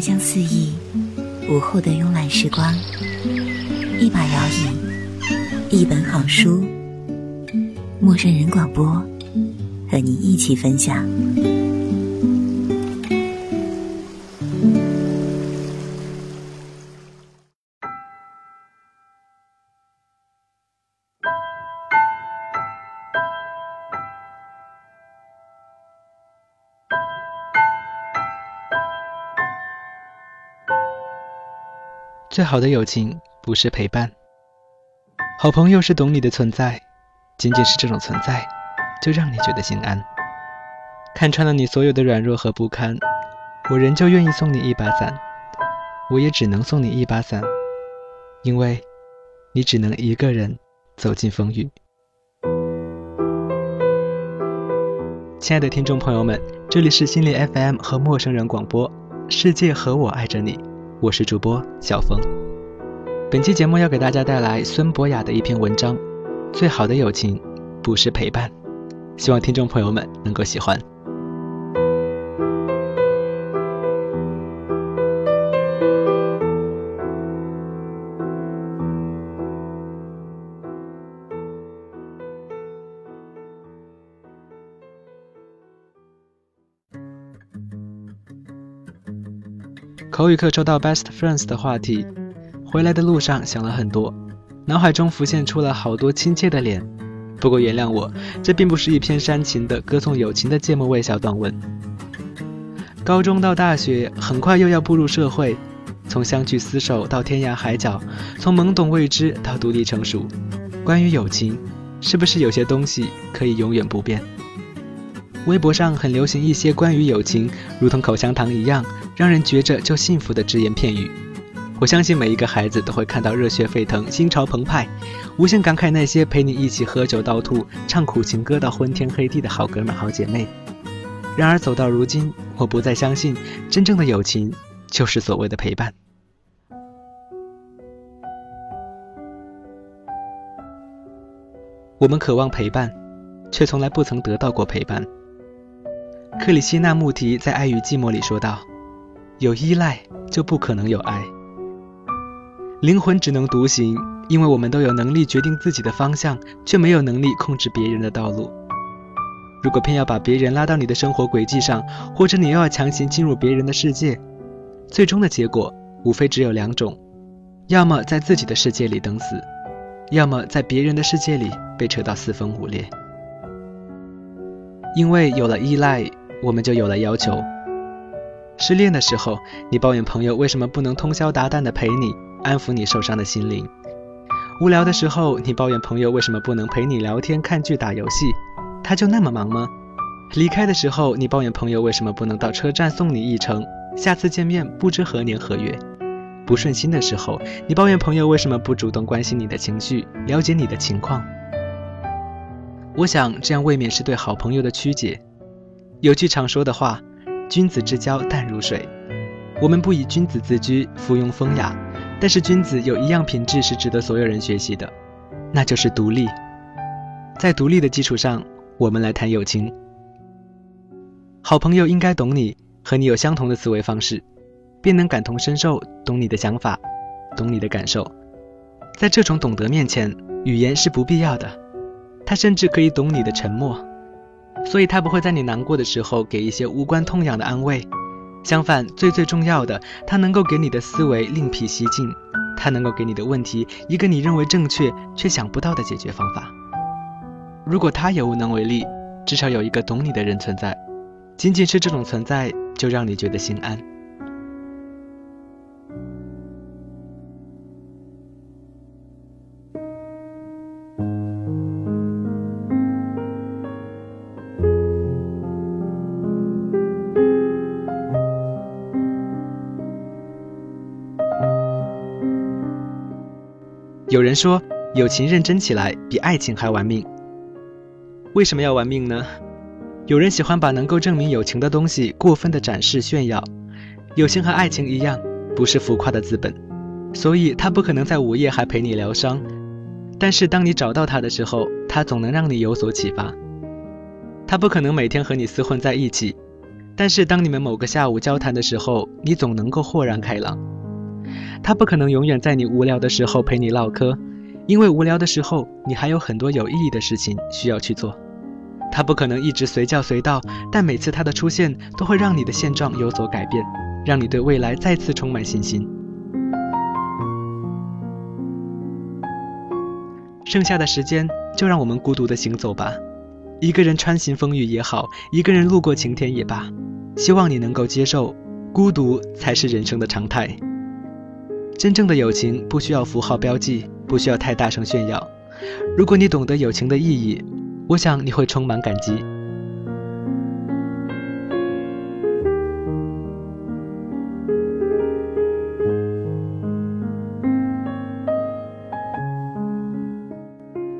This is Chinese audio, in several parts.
香四溢，午后的慵懒时光，一把摇椅，一本好书，陌生人广播，和你一起分享。最好的友情不是陪伴，好朋友是懂你的存在，仅仅是这种存在，就让你觉得心安。看穿了你所有的软弱和不堪，我仍旧愿意送你一把伞，我也只能送你一把伞，因为，你只能一个人走进风雨。亲爱的听众朋友们，这里是心理 FM 和陌生人广播，世界和我爱着你。我是主播小峰，本期节目要给大家带来孙博雅的一篇文章，《最好的友情不是陪伴》，希望听众朋友们能够喜欢。口语课抽到 best friends 的话题，回来的路上想了很多，脑海中浮现出了好多亲切的脸。不过原谅我，这并不是一篇煽情的歌颂友情的芥末味小短文。高中到大学，很快又要步入社会，从相聚厮守到天涯海角，从懵懂未知到独立成熟。关于友情，是不是有些东西可以永远不变？微博上很流行一些关于友情，如同口香糖一样，让人觉着就幸福的只言片语。我相信每一个孩子都会看到热血沸腾、心潮澎湃，无限感慨那些陪你一起喝酒到吐、唱苦情歌到昏天黑地的好哥们、好姐妹。然而走到如今，我不再相信真正的友情就是所谓的陪伴。我们渴望陪伴，却从来不曾得到过陪伴。克里希那穆提在《爱与寂寞》里说道：“有依赖就不可能有爱，灵魂只能独行，因为我们都有能力决定自己的方向，却没有能力控制别人的道路。如果偏要把别人拉到你的生活轨迹上，或者你又要强行进入别人的世界，最终的结果无非只有两种：要么在自己的世界里等死，要么在别人的世界里被扯到四分五裂。因为有了依赖。”我们就有了要求。失恋的时候，你抱怨朋友为什么不能通宵达旦的陪你，安抚你受伤的心灵；无聊的时候，你抱怨朋友为什么不能陪你聊天、看剧、打游戏，他就那么忙吗？离开的时候，你抱怨朋友为什么不能到车站送你一程，下次见面不知何年何月。不顺心的时候，你抱怨朋友为什么不主动关心你的情绪，了解你的情况。我想这样未免是对好朋友的曲解。有句常说的话：“君子之交淡如水。”我们不以君子自居，附庸风雅，但是君子有一样品质是值得所有人学习的，那就是独立。在独立的基础上，我们来谈友情。好朋友应该懂你，和你有相同的思维方式，便能感同身受，懂你的想法，懂你的感受。在这种懂得面前，语言是不必要的，他甚至可以懂你的沉默。所以，他不会在你难过的时候给一些无关痛痒的安慰。相反，最最重要的，他能够给你的思维另辟蹊径，他能够给你的问题一个你认为正确却想不到的解决方法。如果他也无能为力，至少有一个懂你的人存在，仅仅是这种存在，就让你觉得心安。有人说，友情认真起来比爱情还玩命。为什么要玩命呢？有人喜欢把能够证明友情的东西过分的展示炫耀。友情和爱情一样，不是浮夸的资本，所以他不可能在午夜还陪你疗伤。但是当你找到他的时候，他总能让你有所启发。他不可能每天和你厮混在一起，但是当你们某个下午交谈的时候，你总能够豁然开朗。他不可能永远在你无聊的时候陪你唠嗑，因为无聊的时候你还有很多有意义的事情需要去做。他不可能一直随叫随到，但每次他的出现都会让你的现状有所改变，让你对未来再次充满信心。剩下的时间就让我们孤独的行走吧，一个人穿行风雨也好，一个人路过晴天也罢。希望你能够接受，孤独才是人生的常态。真正的友情不需要符号标记，不需要太大声炫耀。如果你懂得友情的意义，我想你会充满感激。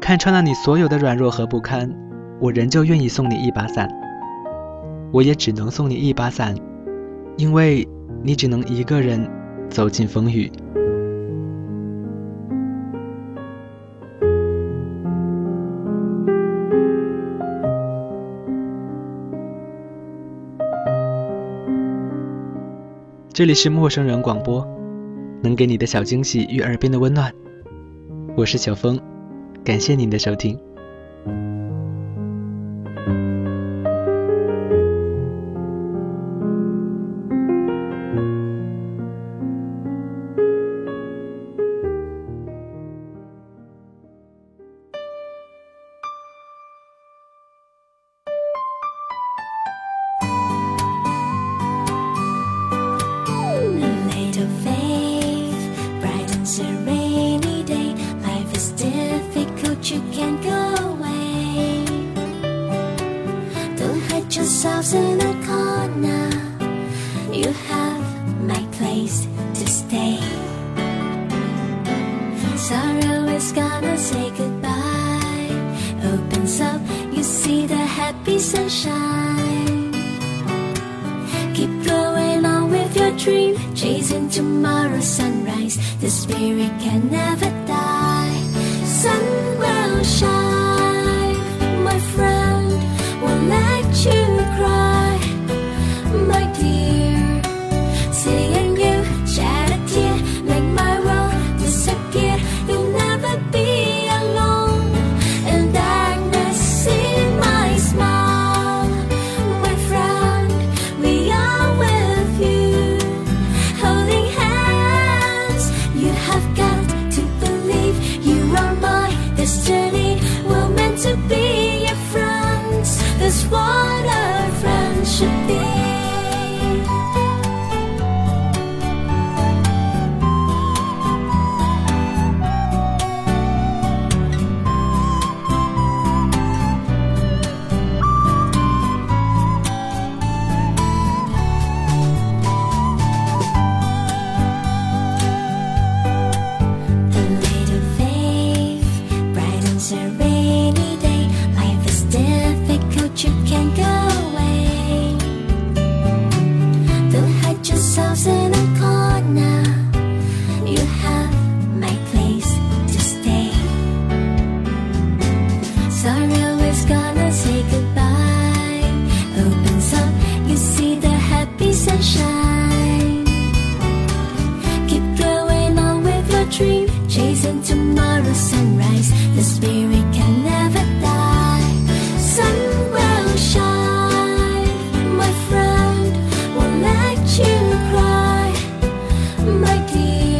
看穿了你所有的软弱和不堪，我仍旧愿意送你一把伞。我也只能送你一把伞，因为你只能一个人走进风雨。这里是陌生人广播，能给你的小惊喜与耳边的温暖。我是小峰。感谢您的收听。Yourselves in a corner. You have my place to stay. Sorrow is gonna say goodbye. Opens up, you see the happy sunshine. Keep going on with your dream, chasing tomorrow's sunrise. The spirit can never die. Sun will shine, my dear.